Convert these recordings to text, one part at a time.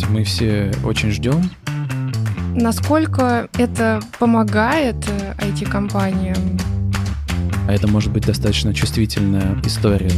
есть мы все очень ждем. Насколько это помогает IT-компаниям? А это может быть достаточно чувствительная история.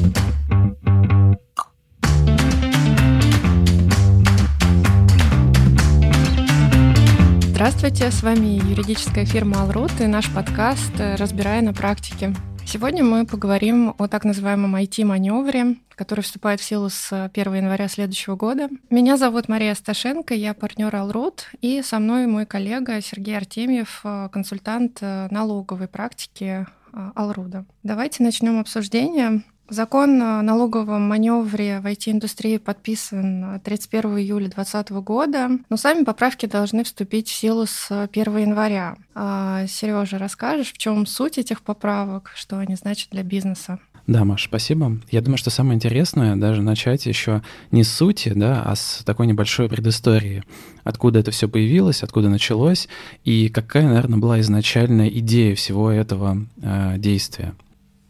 Здравствуйте, с вами юридическая фирма Алрут и наш подкаст «Разбирая на практике». Сегодня мы поговорим о так называемом IT-маневре, который вступает в силу с 1 января следующего года. Меня зовут Мария Сташенко, я партнер Алрут, и со мной мой коллега Сергей Артемьев, консультант налоговой практики Алруда. Давайте начнем обсуждение. Закон о налоговом маневре в IT-индустрии подписан 31 июля 2020 года, но сами поправки должны вступить в силу с 1 января. А, Сережа, расскажешь, в чем суть этих поправок, что они значат для бизнеса? Да, Маш, спасибо. Я думаю, что самое интересное даже начать еще не с сути, да, а с такой небольшой предыстории. Откуда это все появилось, откуда началось, и какая, наверное, была изначальная идея всего этого э, действия.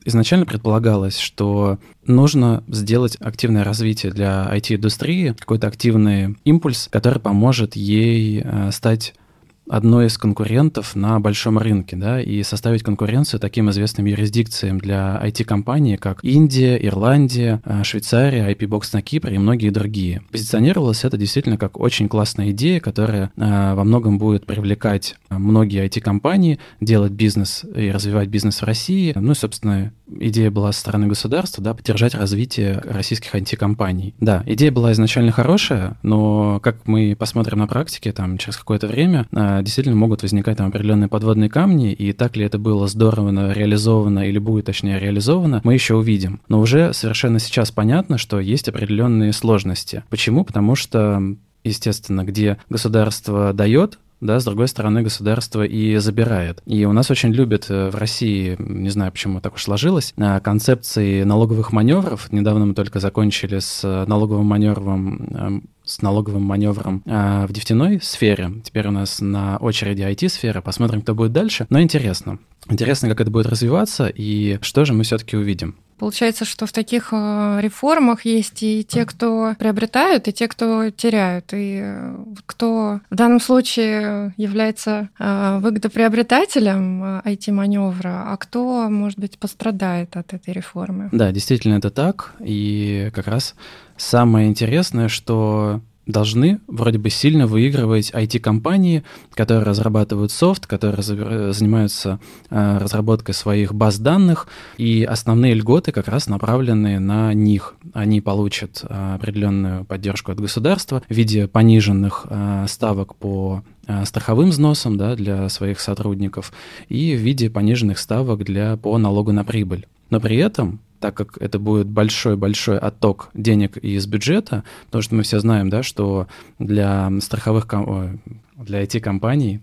Изначально предполагалось, что нужно сделать активное развитие для IT-индустрии, какой-то активный импульс, который поможет ей э, стать одной из конкурентов на большом рынке, да, и составить конкуренцию таким известным юрисдикциям для IT-компаний, как Индия, Ирландия, э, Швейцария, IP-Box на Кипре и многие другие. Позиционировалось это действительно как очень классная идея, которая э, во многом будет привлекать многие IT-компании, делать бизнес и развивать бизнес в России. Ну и, собственно, идея была со стороны государства, да, поддержать развитие российских IT-компаний. Да, идея была изначально хорошая, но как мы посмотрим на практике, там, через какое-то время, э, действительно могут возникать там определенные подводные камни, и так ли это было здорово реализовано или будет, точнее, реализовано, мы еще увидим. Но уже совершенно сейчас понятно, что есть определенные сложности. Почему? Потому что естественно, где государство дает да, с другой стороны, государство и забирает. И у нас очень любят э, в России, не знаю, почему так уж сложилось, э, концепции налоговых маневров. Недавно мы только закончили с э, налоговым маневром эм, с налоговым маневром э, в нефтяной сфере. Теперь у нас на очереди IT-сфера. Посмотрим, кто будет дальше. Но интересно. Интересно, как это будет развиваться и что же мы все-таки увидим. Получается, что в таких э, реформах есть и те, кто приобретают, и те, кто теряют. И э, кто в данном случае является э, выгодоприобретателем IT-маневра, а кто, может быть, пострадает от этой реформы. Да, действительно это так. И как раз самое интересное, что должны вроде бы сильно выигрывать IT-компании, которые разрабатывают софт, которые занимаются э, разработкой своих баз данных, и основные льготы как раз направлены на них. Они получат э, определенную поддержку от государства в виде пониженных э, ставок по страховым взносам да, для своих сотрудников и в виде пониженных ставок для, по налогу на прибыль. Но при этом так как это будет большой-большой отток денег из бюджета, потому что мы все знаем, да, что для страховых, для IT-компаний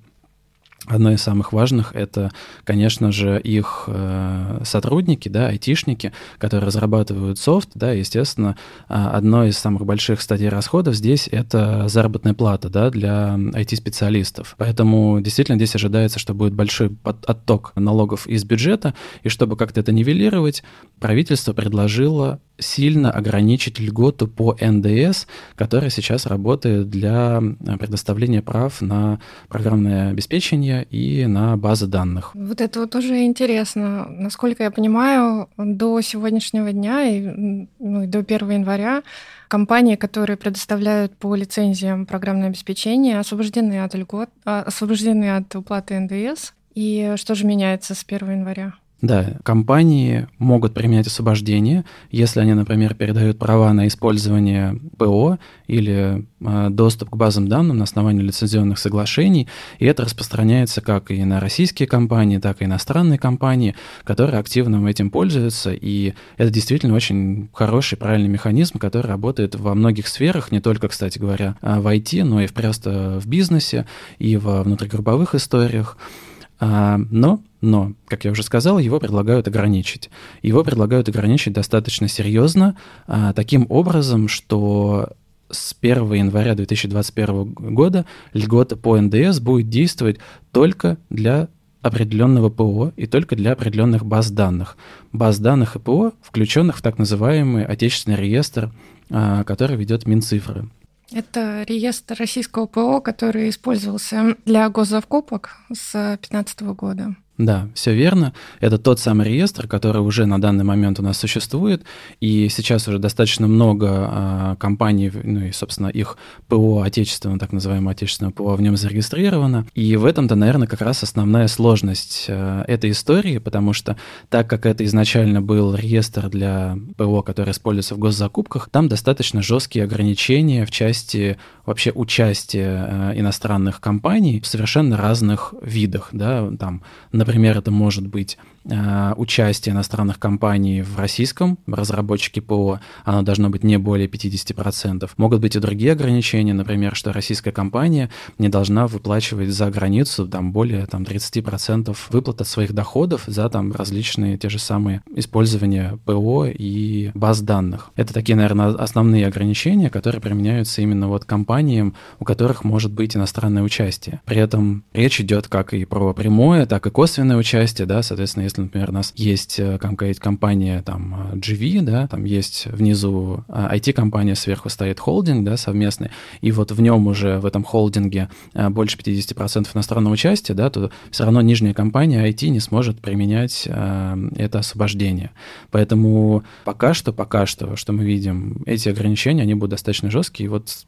Одно из самых важных — это, конечно же, их э, сотрудники, да, айтишники, которые разрабатывают софт, да, естественно, а, одно из самых больших статей расходов здесь — это заработная плата, да, для IT-специалистов. Поэтому действительно здесь ожидается, что будет большой отток налогов из бюджета, и чтобы как-то это нивелировать, правительство предложило сильно ограничить льготу по НДС, которая сейчас работает для предоставления прав на программное обеспечение и на базы данных. Вот это вот тоже интересно. Насколько я понимаю, до сегодняшнего дня и ну, до 1 января компании, которые предоставляют по лицензиям программное обеспечение, освобождены от льгот, а, освобождены от уплаты НДС. И что же меняется с 1 января? Да, компании могут применять освобождение, если они, например, передают права на использование ПО или э, доступ к базам данных на основании лицензионных соглашений, и это распространяется как и на российские компании, так и иностранные компании, которые активно этим пользуются, и это действительно очень хороший, правильный механизм, который работает во многих сферах, не только, кстати говоря, в IT, но и просто в бизнесе, и во внутригрупповых историях. А, но, но, как я уже сказал, его предлагают ограничить. Его предлагают ограничить достаточно серьезно, а, таким образом, что с 1 января 2021 года льгота по НДС будет действовать только для определенного ПО и только для определенных баз данных. Баз данных и ПО, включенных в так называемый отечественный реестр, а, который ведет Минцифры. Это реестр российского ПО, который использовался для госзакупок с 2015 года. Да, все верно. Это тот самый реестр, который уже на данный момент у нас существует, и сейчас уже достаточно много а, компаний, ну и, собственно, их ПО отечественного, так называемого отечественного ПО в нем зарегистрировано. И в этом-то, наверное, как раз основная сложность а, этой истории, потому что так как это изначально был реестр для ПО, который используется в госзакупках, там достаточно жесткие ограничения в части вообще участия а, иностранных компаний в совершенно разных видах, да, там, например, Например, это может быть Э, участие иностранных компаний в российском разработчике ПО, оно должно быть не более 50%. Могут быть и другие ограничения, например, что российская компания не должна выплачивать за границу там, более там, 30% выплат от своих доходов за там, различные те же самые использования ПО и баз данных. Это такие, наверное, основные ограничения, которые применяются именно вот компаниям, у которых может быть иностранное участие. При этом речь идет как и про прямое, так и косвенное участие, да, соответственно, если, например, у нас есть э, какая-то компания, там, GV, да, там есть внизу IT-компания, э, сверху стоит холдинг, да, совместный, и вот в нем уже, в этом холдинге э, больше 50% иностранного участия, да, то все равно нижняя компания IT не сможет применять это освобождение. Поэтому пока что, пока что, что мы видим, эти ограничения, они будут достаточно жесткие, и вот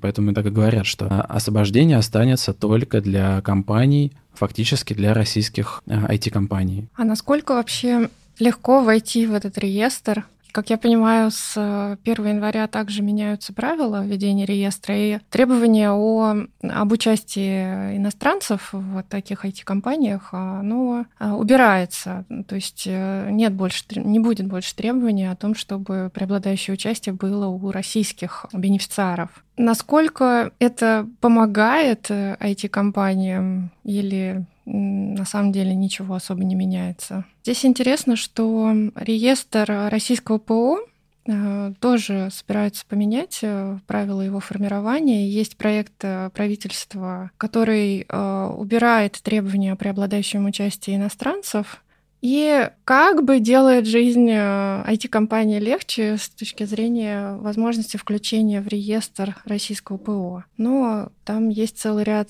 поэтому и так и говорят, что освобождение останется только для компаний, фактически для российских IT-компаний. Э, а насколько вообще легко войти в этот реестр? Как я понимаю, с 1 января также меняются правила ведения реестра, и требования о, об участии иностранцев в таких IT-компаниях оно э, убирается. То есть э, нет больше, не будет больше требований о том, чтобы преобладающее участие было у российских бенефициаров. Насколько это помогает IT-компаниям или на самом деле ничего особо не меняется. Здесь интересно, что реестр российского ПО э, тоже собираются поменять э, правила его формирования. Есть проект э, правительства, который убирает требования о преобладающем участии иностранцев и как бы делает жизнь IT-компании легче с точки зрения возможности включения в реестр российского ПО. Но там есть целый ряд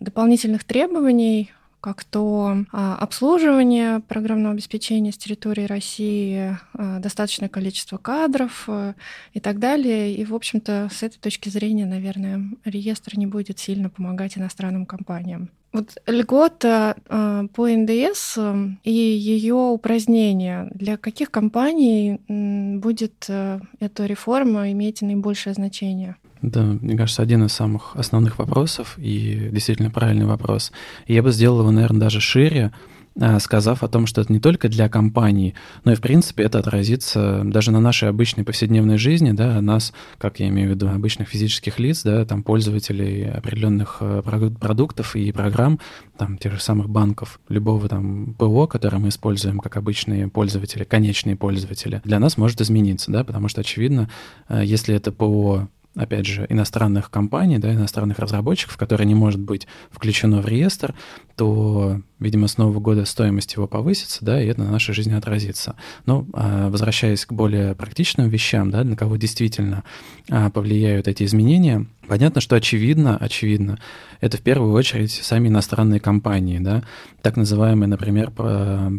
дополнительных требований, как то а, обслуживание программного обеспечения с территории России, а, достаточное количество кадров а, и так далее. И, в общем-то, с этой точки зрения, наверное, реестр не будет сильно помогать иностранным компаниям. Вот льгота по НДС и ее упразднение. Для каких компаний будет эта реформа иметь наибольшее значение? Да, мне кажется, один из самых основных вопросов и действительно правильный вопрос. Я бы сделал его, наверное, даже шире, сказав о том, что это не только для компаний, но и, в принципе, это отразится даже на нашей обычной повседневной жизни, да, нас, как я имею в виду, обычных физических лиц, да, там, пользователей определенных э, продуктов и программ, там, тех же самых банков, любого там ПО, которое мы используем как обычные пользователи, конечные пользователи, для нас может измениться, да, потому что, очевидно, э, если это ПО опять же, иностранных компаний, да, иностранных разработчиков, которое не может быть включено в реестр, то, видимо, с Нового года стоимость его повысится, да, и это на нашей жизни отразится. Но а, возвращаясь к более практичным вещам, да, на кого действительно а, повлияют эти изменения, понятно, что очевидно, очевидно, это в первую очередь сами иностранные компании, да, так называемые, например,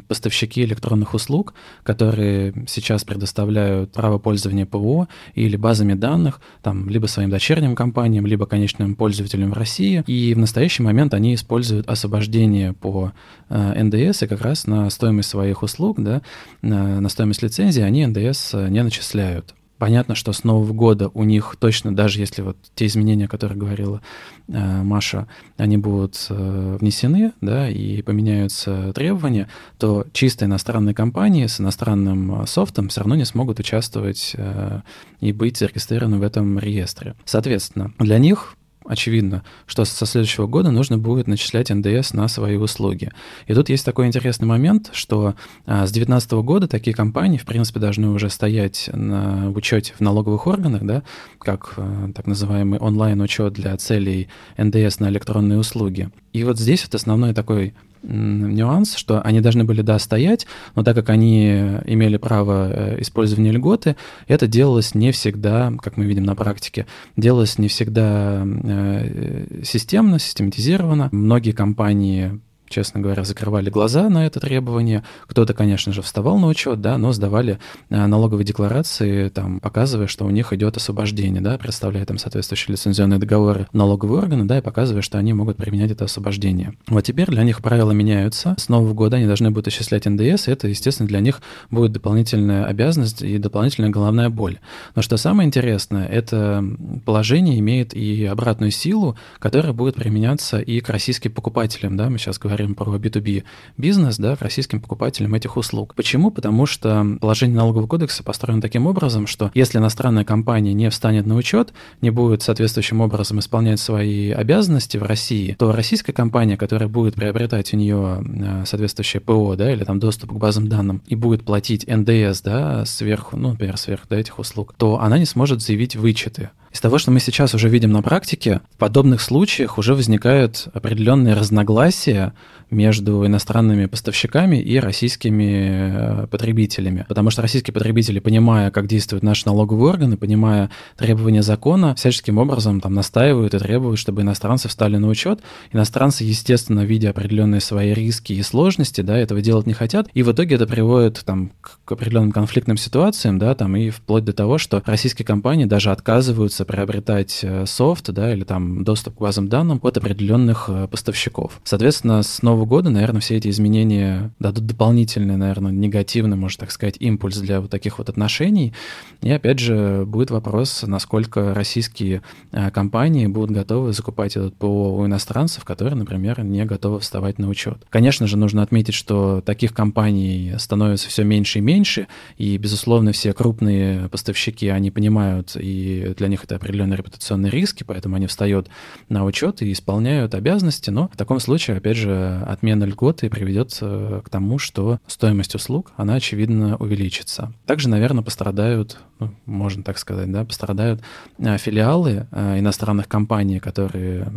поставщики электронных услуг, которые сейчас предоставляют право пользования ПО или базами данных, там, либо своим дочерним компаниям, либо конечным пользователям в России, и в настоящий момент они используют освобождение по э, НДС, и как раз на стоимость своих услуг, да, на стоимость лицензии они НДС не начисляют. Понятно, что с Нового года у них точно, даже если вот те изменения, о которых говорила э, Маша, они будут э, внесены, да, и поменяются требования, то чисто иностранные компании с иностранным э, софтом все равно не смогут участвовать э, и быть зарегистрированы в этом реестре. Соответственно, для них очевидно, что со следующего года нужно будет начислять НДС на свои услуги. И тут есть такой интересный момент, что а, с 2019 года такие компании, в принципе, должны уже стоять на учете в налоговых органах, да, как а, так называемый онлайн-учет для целей НДС на электронные услуги. И вот здесь вот основной такой нюанс, что они должны были, да, стоять, но так как они имели право э, использования льготы, это делалось не всегда, как мы видим на практике, делалось не всегда э, системно, систематизировано. Многие компании честно говоря, закрывали глаза на это требование. Кто-то, конечно же, вставал на учет, да, но сдавали э, налоговые декларации, там, показывая, что у них идет освобождение, да, представляя там соответствующие лицензионные договоры налоговые органы, да, и показывая, что они могут применять это освобождение. Вот теперь для них правила меняются. С нового года они должны будут исчислять НДС, и это, естественно, для них будет дополнительная обязанность и дополнительная головная боль. Но что самое интересное, это положение имеет и обратную силу, которая будет применяться и к российским покупателям, да, мы сейчас говорим говорим про B2B бизнес, да, российским покупателям этих услуг. Почему? Потому что положение налогового кодекса построено таким образом, что если иностранная компания не встанет на учет, не будет соответствующим образом исполнять свои обязанности в России, то российская компания, которая будет приобретать у нее э, соответствующее ПО, да, или там доступ к базам данным, и будет платить НДС, да, сверху, ну, например, сверху да, этих услуг, то она не сможет заявить вычеты. Из того, что мы сейчас уже видим на практике, в подобных случаях уже возникают определенные разногласия между иностранными поставщиками и российскими э, потребителями. Потому что российские потребители, понимая, как действуют наши налоговые органы, понимая требования закона, всяческим образом там настаивают и требуют, чтобы иностранцы встали на учет. Иностранцы, естественно, видя определенные свои риски и сложности, да, этого делать не хотят. И в итоге это приводит там, к определенным конфликтным ситуациям, да, там, и вплоть до того, что российские компании даже отказываются приобретать э, софт, да, или там доступ к базам данным от определенных э, поставщиков. Соответственно, с нового года, наверное, все эти изменения дадут дополнительный, наверное, негативный, можно так сказать, импульс для вот таких вот отношений. И опять же, будет вопрос, насколько российские э, компании будут готовы закупать этот ПО у иностранцев, которые, например, не готовы вставать на учет. Конечно же, нужно отметить, что таких компаний становится все меньше и меньше, и, безусловно, все крупные поставщики, они понимают, и для них это определенные репутационные риски, поэтому они встают на учет и исполняют обязанности, но в таком случае, опять же, отмена льготы приведет к тому, что стоимость услуг, она, очевидно, увеличится. Также, наверное, пострадают, ну, можно так сказать, да, пострадают а, филиалы а, иностранных компаний, которые,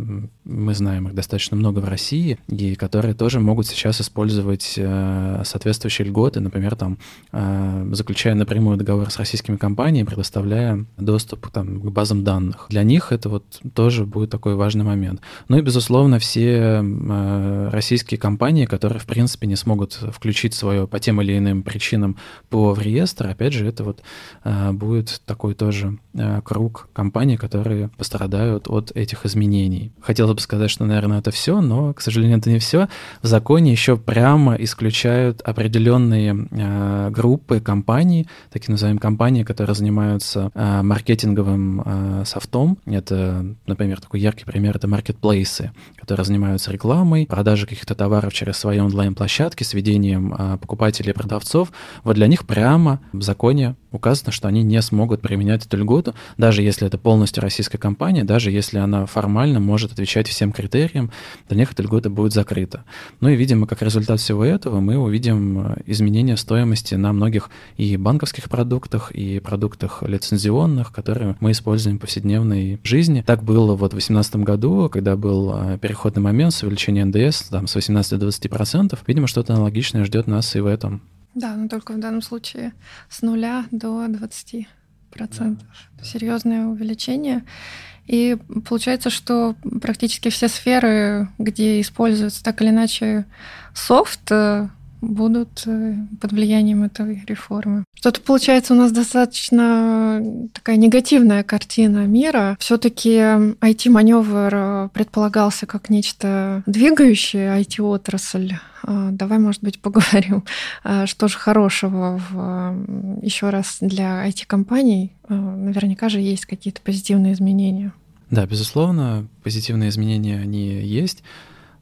мы знаем, их достаточно много в России, и которые тоже могут сейчас использовать а, соответствующие льготы, например, там, заключая напрямую договор с российскими компаниями, предоставляя доступ там, к базам данных. Для них это вот тоже будет такой важный момент. Ну и, безусловно, все российские российские компании, которые, в принципе, не смогут включить свое по тем или иным причинам ПО в реестр, опять же, это вот э, будет такой тоже э, круг компаний, которые пострадают от этих изменений. Хотелось бы сказать, что, наверное, это все, но, к сожалению, это не все. В законе еще прямо исключают определенные э, группы компаний, такие называемые компании, которые занимаются э, маркетинговым э, софтом. Это, например, такой яркий пример — это маркетплейсы, которые занимаются рекламой, продажей каких-то товаров через свои онлайн-площадки с ведением а, покупателей и продавцов, вот для них прямо в законе указано, что они не смогут применять эту льготу, даже если это полностью российская компания, даже если она формально может отвечать всем критериям, для них эта льгота будет закрыта. Ну и, видимо, как результат всего этого мы увидим а, изменение стоимости на многих и банковских продуктах, и продуктах лицензионных, которые мы используем в повседневной жизни. Так было вот в 2018 году, когда был а, переходный момент с увеличением НДС там, с 18 до 20 процентов. Видимо, что-то аналогичное ждет нас и в этом. Да, но только в данном случае с нуля до 20 процентов. Да. Серьезное увеличение. И получается, что практически все сферы, где используется так или иначе софт, э, будут э, под влиянием этой реформы. Что-то получается у нас достаточно такая негативная картина мира. Все-таки IT-маневр э, предполагался как нечто двигающее IT-отрасль. А, давай, может быть, поговорим, а, что же хорошего в, еще раз для IT-компаний. Наверняка же есть какие-то позитивные изменения. Да, безусловно, позитивные изменения, они есть.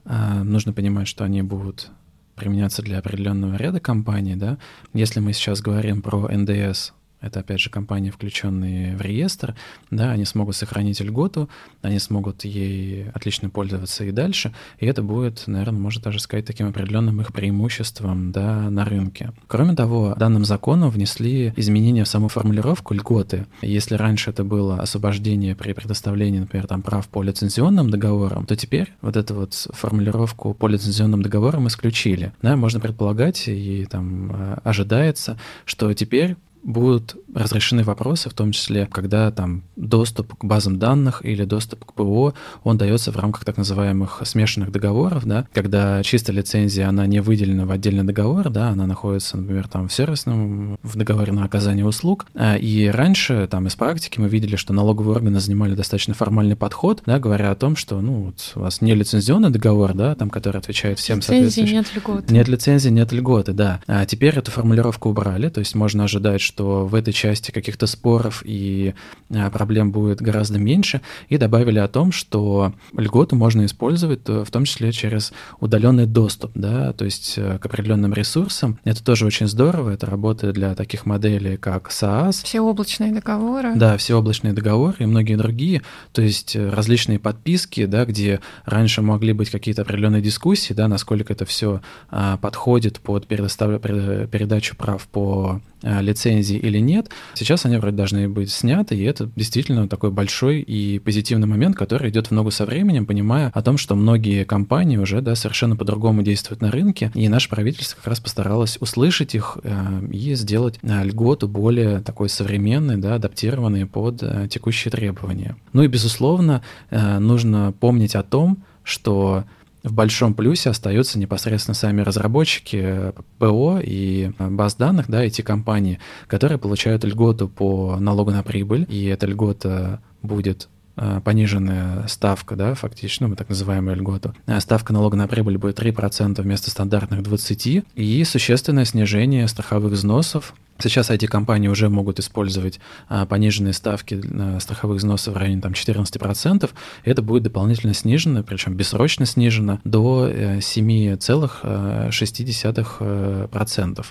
Нужно понимать, что они будут применяться для определенного ряда компаний, да. Если мы сейчас говорим про НДС это, опять же, компании, включенные в реестр, да, они смогут сохранить льготу, они смогут ей отлично пользоваться и дальше, и это будет, наверное, можно даже сказать, таким определенным их преимуществом, да, на рынке. Кроме того, данным законом внесли изменения в саму формулировку льготы. Если раньше это было освобождение при предоставлении, например, там прав по лицензионным договорам, то теперь вот эту вот формулировку по лицензионным договорам исключили. Да, можно предполагать и там э, ожидается, что теперь будут разрешены вопросы, в том числе, когда там доступ к базам данных или доступ к ПО, он дается в рамках так называемых смешанных договоров, да, когда чистая лицензия, она не выделена в отдельный договор, да, она находится, например, там в сервисном, в договоре на оказание услуг, а, и раньше там из практики мы видели, что налоговые органы занимали достаточно формальный подход, да, говоря о том, что, ну, вот у вас не лицензионный договор, да, там, который отвечает всем лицензии нет льготы. Нет лицензии, нет льготы, да. А теперь эту формулировку убрали, то есть можно ожидать, что что в этой части каких-то споров и а, проблем будет гораздо меньше, и добавили о том, что льготу можно использовать в том числе через удаленный доступ, да, то есть э, к определенным ресурсам. Это тоже очень здорово, это работает для таких моделей, как SaaS. Все облачные договоры. Да, все облачные договоры и многие другие, то есть э, различные подписки, да, где раньше могли быть какие-то определенные дискуссии, да, насколько это все а, подходит под передачу прав по а, лицензии или нет. Сейчас они вроде должны быть сняты, и это действительно такой большой и позитивный момент, который идет в ногу со временем, понимая о том, что многие компании уже да, совершенно по-другому действуют на рынке, и наше правительство как раз постаралось услышать их э, и сделать э, льготу более такой современной, да, адаптированной под э, текущие требования. Ну и, безусловно, нужно помнить о том, что в большом плюсе остаются непосредственно сами разработчики ПО и баз данных, да, эти компании, которые получают льготу по налогу на прибыль, и эта льгота будет э, пониженная ставка, да, фактически, ну, мы так называемую льготу. Э, ставка налога на прибыль будет 3% вместо стандартных 20%, и существенное снижение страховых взносов Сейчас эти компании уже могут использовать а, пониженные ставки страховых взносов в районе там, 14%. И это будет дополнительно снижено, причем бессрочно снижено до 7,6%.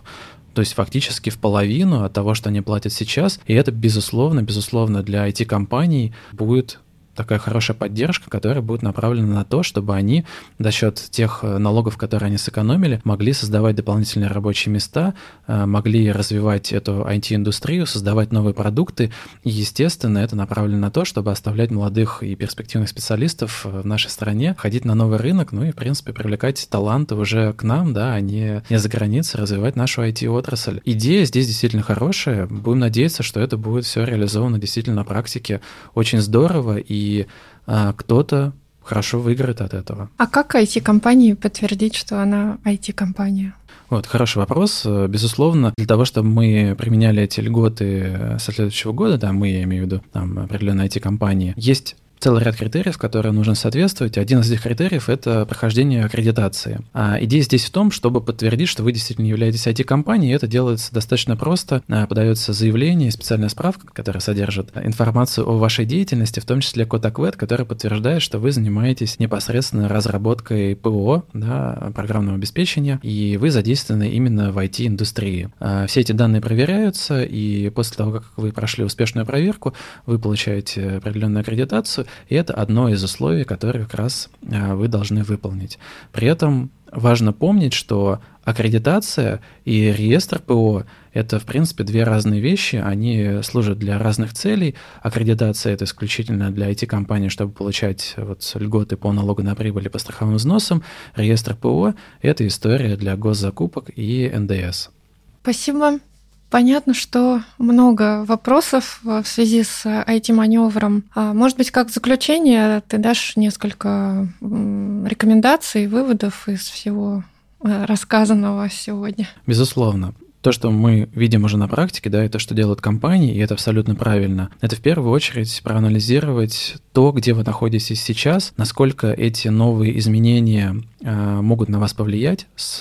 То есть фактически в половину от того, что они платят сейчас. И это, безусловно, безусловно, для IT-компаний будет такая хорошая поддержка, которая будет направлена на то, чтобы они за счет тех э, налогов, которые они сэкономили, могли создавать дополнительные рабочие места, э, могли развивать эту IT-индустрию, создавать новые продукты. И, естественно, это направлено на то, чтобы оставлять молодых и перспективных специалистов э, в нашей стране, ходить на новый рынок, ну и, в принципе, привлекать таланты уже к нам, да, а не, не за границей, развивать нашу IT-отрасль. Идея здесь действительно хорошая. Будем надеяться, что это будет все реализовано действительно на практике очень здорово, и и а, кто-то хорошо выиграет от этого. А как IT-компании подтвердить, что она IT-компания? Вот, хороший вопрос. Безусловно, для того, чтобы мы применяли эти льготы со следующего года, да, мы, я имею в виду, там, определенные IT-компании, есть целый ряд критериев, которые нужно соответствовать. Один из этих критериев — это прохождение аккредитации. А идея здесь в том, чтобы подтвердить, что вы действительно являетесь IT-компанией, это делается достаточно просто. А, подается заявление, специальная справка, которая содержит информацию о вашей деятельности, в том числе код АКВЭД, который подтверждает, что вы занимаетесь непосредственно разработкой ПО, да, программного обеспечения, и вы задействованы именно в IT-индустрии. А, все эти данные проверяются, и после того, как вы прошли успешную проверку, вы получаете определенную аккредитацию, и это одно из условий, которые как раз а, вы должны выполнить. При этом важно помнить, что аккредитация и реестр ПО — это, в принципе, две разные вещи, они служат для разных целей. Аккредитация — это исключительно для IT-компаний, чтобы получать вот льготы по налогу на прибыль и по страховым взносам. Реестр ПО — это история для госзакупок и НДС. Спасибо. Понятно, что много вопросов в связи с IT-маневром. А, может быть, как заключение ты дашь несколько рекомендаций, выводов из всего э, рассказанного сегодня? Безусловно то, что мы видим уже на практике, да, и то, что делают компании, и это абсолютно правильно, это в первую очередь проанализировать то, где вы находитесь сейчас, насколько эти новые изменения э, могут на вас повлиять с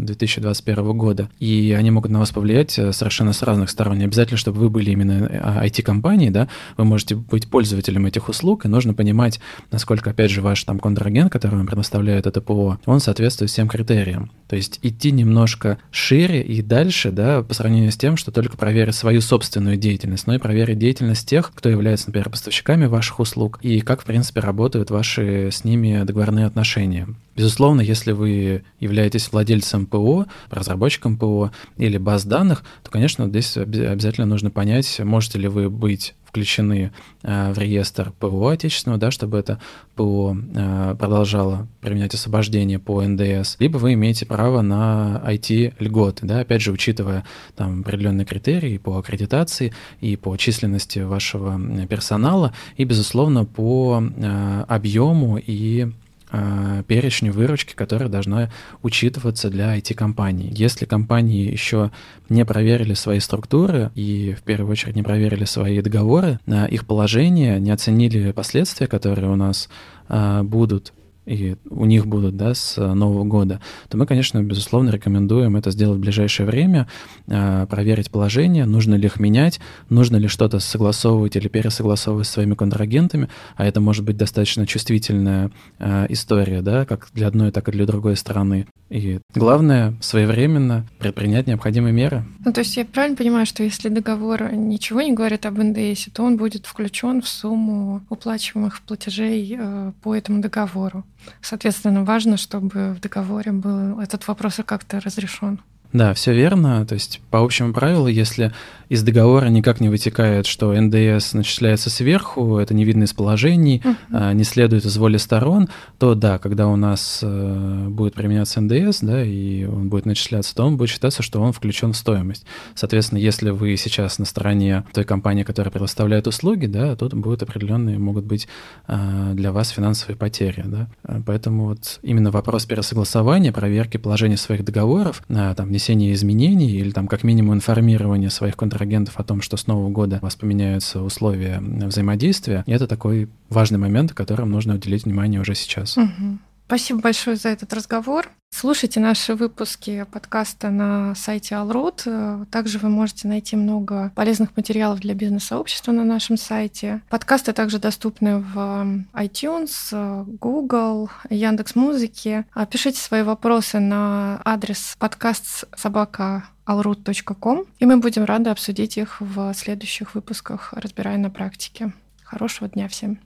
2021 э, года, и они могут на вас повлиять э, совершенно с разных сторон. Не обязательно, чтобы вы были именно IT-компанией, да, вы можете быть пользователем этих услуг, и нужно понимать, насколько, опять же, ваш там контрагент, который вам предоставляет это ПО, он соответствует всем критериям. То есть идти немножко шире и дальше, да, по сравнению с тем, что только проверить свою собственную деятельность, но и проверить деятельность тех, кто является, например, поставщиками ваших ваших услуг и как, в принципе, работают ваши с ними договорные отношения. Безусловно, если вы являетесь владельцем ПО, разработчиком ПО или баз данных, то, конечно, здесь обязательно нужно понять, можете ли вы быть включены э, в реестр ПО отечественного, да, чтобы это ПО э, продолжало применять освобождение по НДС, либо вы имеете право на IT-льготы, да, опять же, учитывая там определенные критерии по аккредитации и по численности вашего персонала, и, безусловно, по э, объему и перечню выручки, которая должна учитываться для IT-компаний. Если компании еще не проверили свои структуры и в первую очередь не проверили свои договоры, их положение, не оценили последствия, которые у нас э, будут и у них будут, да, с Нового года, то мы, конечно, безусловно, рекомендуем это сделать в ближайшее время, а, проверить положение, нужно ли их менять, нужно ли что-то согласовывать или пересогласовывать с своими контрагентами, а это может быть достаточно чувствительная а, история, да, как для одной, так и для другой стороны. И главное, своевременно предпринять необходимые меры. Ну, то есть я правильно понимаю, что если договор ничего не говорит об НДС, то он будет включен в сумму уплачиваемых платежей э, по этому договору. Соответственно, важно, чтобы в договоре был этот вопрос как-то разрешен. Да, все верно. То есть по общему правилу, если из договора никак не вытекает, что НДС начисляется сверху, это не видно из положений, uh-huh. не следует из воли сторон, то да, когда у нас э, будет применяться НДС, да, и он будет начисляться, то он будет считаться, что он включен в стоимость. Соответственно, если вы сейчас на стороне той компании, которая предоставляет услуги, да, то будут определенные, могут быть э, для вас финансовые потери, да. Поэтому вот именно вопрос пересогласования, проверки положения своих договоров, там, внесения изменений или там как минимум информирования своих контрагентов о том, что с Нового года у вас поменяются условия взаимодействия. Это такой важный момент, которым нужно уделить внимание уже сейчас. Угу. Спасибо большое за этот разговор. Слушайте наши выпуски подкаста на сайте Allroot. Также вы можете найти много полезных материалов для бизнес-сообщества на нашем сайте. Подкасты также доступны в iTunes, Google, Яндекс Музыки. Пишите свои вопросы на адрес подкаст собака allroot.com, и мы будем рады обсудить их в следующих выпусках «Разбирая на практике». Хорошего дня всем!